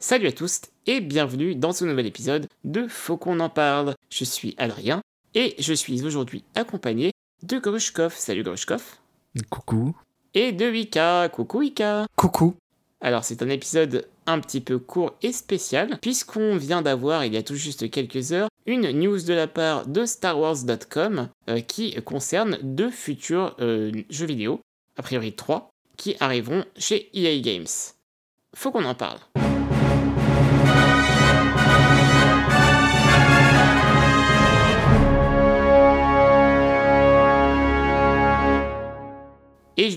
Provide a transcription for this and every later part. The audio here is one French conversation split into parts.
Salut à tous et bienvenue dans ce nouvel épisode de Faut qu'on en parle. Je suis Adrien et je suis aujourd'hui accompagné de Grushkov. Salut Grushkov. Coucou. Et de Wika. Coucou Wika. Coucou. Alors c'est un épisode un petit peu court et spécial puisqu'on vient d'avoir il y a tout juste quelques heures une news de la part de StarWars.com euh, qui concerne deux futurs euh, jeux vidéo, a priori trois, qui arriveront chez EA Games. Faut qu'on en parle.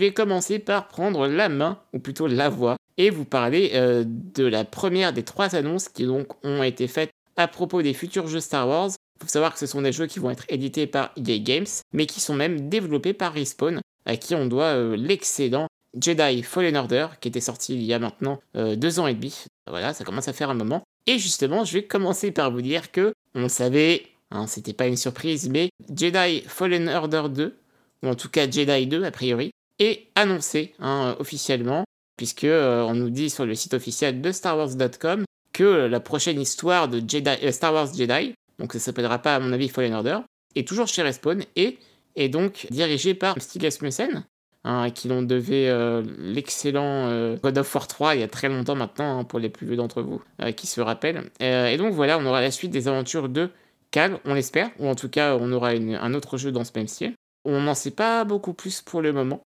Vais commencer par prendre la main, ou plutôt la voix, et vous parler euh, de la première des trois annonces qui donc ont été faites à propos des futurs jeux Star Wars. Il faut savoir que ce sont des jeux qui vont être édités par EA Games, mais qui sont même développés par Respawn, à qui on doit euh, l'excédent Jedi Fallen Order, qui était sorti il y a maintenant euh, deux ans et demi. Voilà, ça commence à faire un moment. Et justement, je vais commencer par vous dire que, on le savait, hein, c'était pas une surprise, mais Jedi Fallen Order 2, ou en tout cas Jedi 2 a priori, est annoncé hein, officiellement, puisque euh, on nous dit sur le site officiel de StarWars.com que la prochaine histoire de euh, Star Wars Jedi, donc ça s'appellera pas à mon avis Fallen Order, est toujours chez Respawn et est donc dirigée par Stig Asmussen, hein, qui l'on devait euh, l'excellent God of War 3 il y a très longtemps maintenant, hein, pour les plus vieux d'entre vous qui se rappellent. et donc voilà, on aura la suite des aventures de Cal, on l'espère, ou en tout cas on aura un autre jeu dans ce même style. On n'en sait pas beaucoup plus pour le moment.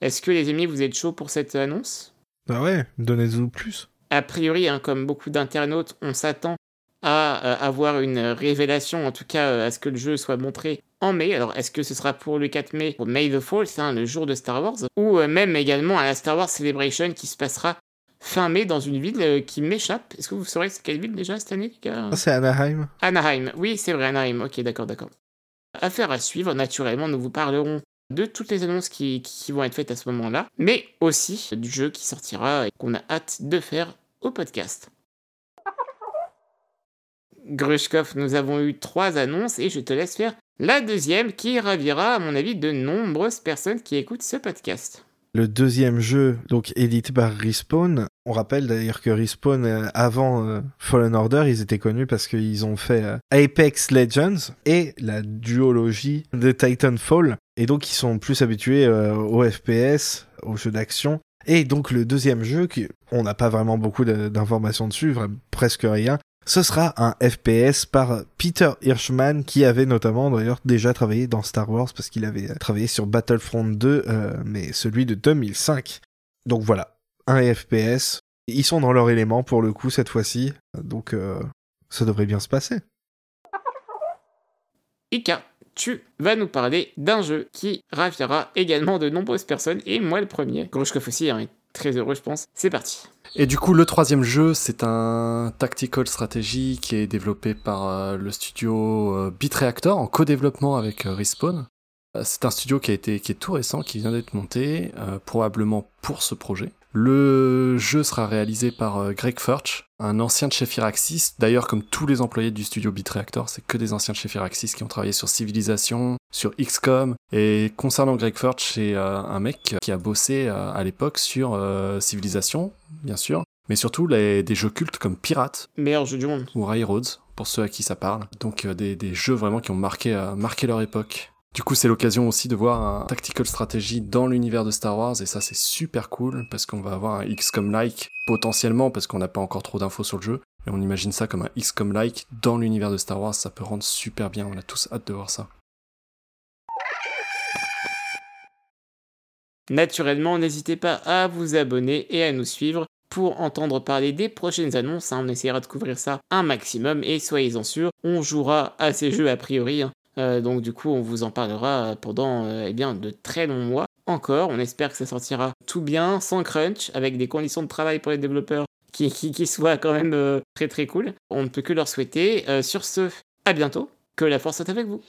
Est-ce que les amis, vous êtes chauds pour cette annonce? Bah ouais, donnez-nous plus. A priori, hein, comme beaucoup d'internautes, on s'attend à euh, avoir une révélation, en tout cas euh, à ce que le jeu soit montré en mai. Alors, est-ce que ce sera pour le 4 mai, pour May the 4th, hein, le jour de Star Wars, ou euh, même également à la Star Wars Celebration qui se passera fin mai dans une ville qui m'échappe? Est-ce que vous saurez c'est quelle ville déjà cette année, les gars? Ah, c'est Anaheim. Anaheim, oui, c'est vrai, Anaheim. Ok, d'accord, d'accord. Affaire à suivre, naturellement, nous vous parlerons de toutes les annonces qui, vont être faites à ce moment-là, mais aussi du jeu qui sortira et qu'on a hâte de faire au podcast. Grushkov, nous avons eu trois annonces et je te laisse faire la deuxième qui ravira, à mon avis, de nombreuses personnes qui écoutent ce podcast. Le deuxième jeu, donc édité par Respawn. On rappelle d'ailleurs que Respawn, euh, avant euh, Fallen Order, ils étaient connus parce qu'ils ont fait euh, Apex Legends et la duologie de Titanfall. Et donc ils sont plus habitués aux FPS, aux jeux d'action. Et donc le deuxième jeu, qui, on n'a pas vraiment beaucoup d'informations dessus, presque rien, ce sera un FPS par Peter Hirschman qui avait notamment d'ailleurs déjà travaillé dans Star Wars parce qu'il avait travaillé sur Battlefront 2 euh, mais celui de 2005. Donc voilà, un FPS. Ils sont dans leur élément pour le coup cette fois-ci, donc euh, ça devrait bien se passer. Ika, tu vas nous parler d'un jeu qui ravira également de nombreuses personnes et moi le premier. Grushkov aussi hein, très heureux je pense. C'est parti. Et du coup, le troisième jeu, c'est un tactical strategy qui est développé par euh, le studio euh, Bitreactor en co-développement avec euh, Respawn. C'est un studio qui a été qui est tout récent, qui vient d'être monté, probablement pour ce projet. Le jeu sera réalisé par Greg Furch, un ancien de chez Firaxis. D'ailleurs, comme tous les employés du studio Bitreactor, c'est que des anciens de chez Firaxis qui ont travaillé sur Civilization, sur XCOM. Et concernant Greg Furch, c'est un mec qui a bossé à l'époque sur Civilization, bien sûr, mais surtout les, des jeux cultes comme Pirate. Meilleur jeu du monde. Ou Railroads, pour ceux à qui ça parle. Donc euh, des, des, jeux vraiment qui ont marqué, euh, marqué leur époque. Du coup, c'est l'occasion aussi de voir un tactical strategy dans l'univers de Star Wars, et ça, c'est super cool, parce qu'on va avoir un XCOM-like, potentiellement, parce qu'on n'a pas encore trop d'infos sur le jeu, mais on imagine ça comme un XCOM-like dans l'univers de Star Wars, ça peut rendre super bien, on a tous hâte de voir ça. Naturellement, n'hésitez pas à vous abonner et à nous suivre pour entendre parler des prochaines annonces. Hein. On essaiera de couvrir ça un maximum et soyez-en sûrs, on jouera à ces jeux a priori. Hein. Euh, donc du coup, on vous en parlera pendant euh, eh bien, de très longs mois encore. On espère que ça sortira tout bien, sans crunch, avec des conditions de travail pour les développeurs qui, qui, soient quand même euh, très très cool. On ne peut que leur souhaiter. sur ce, à bientôt. Que la force soit avec vous.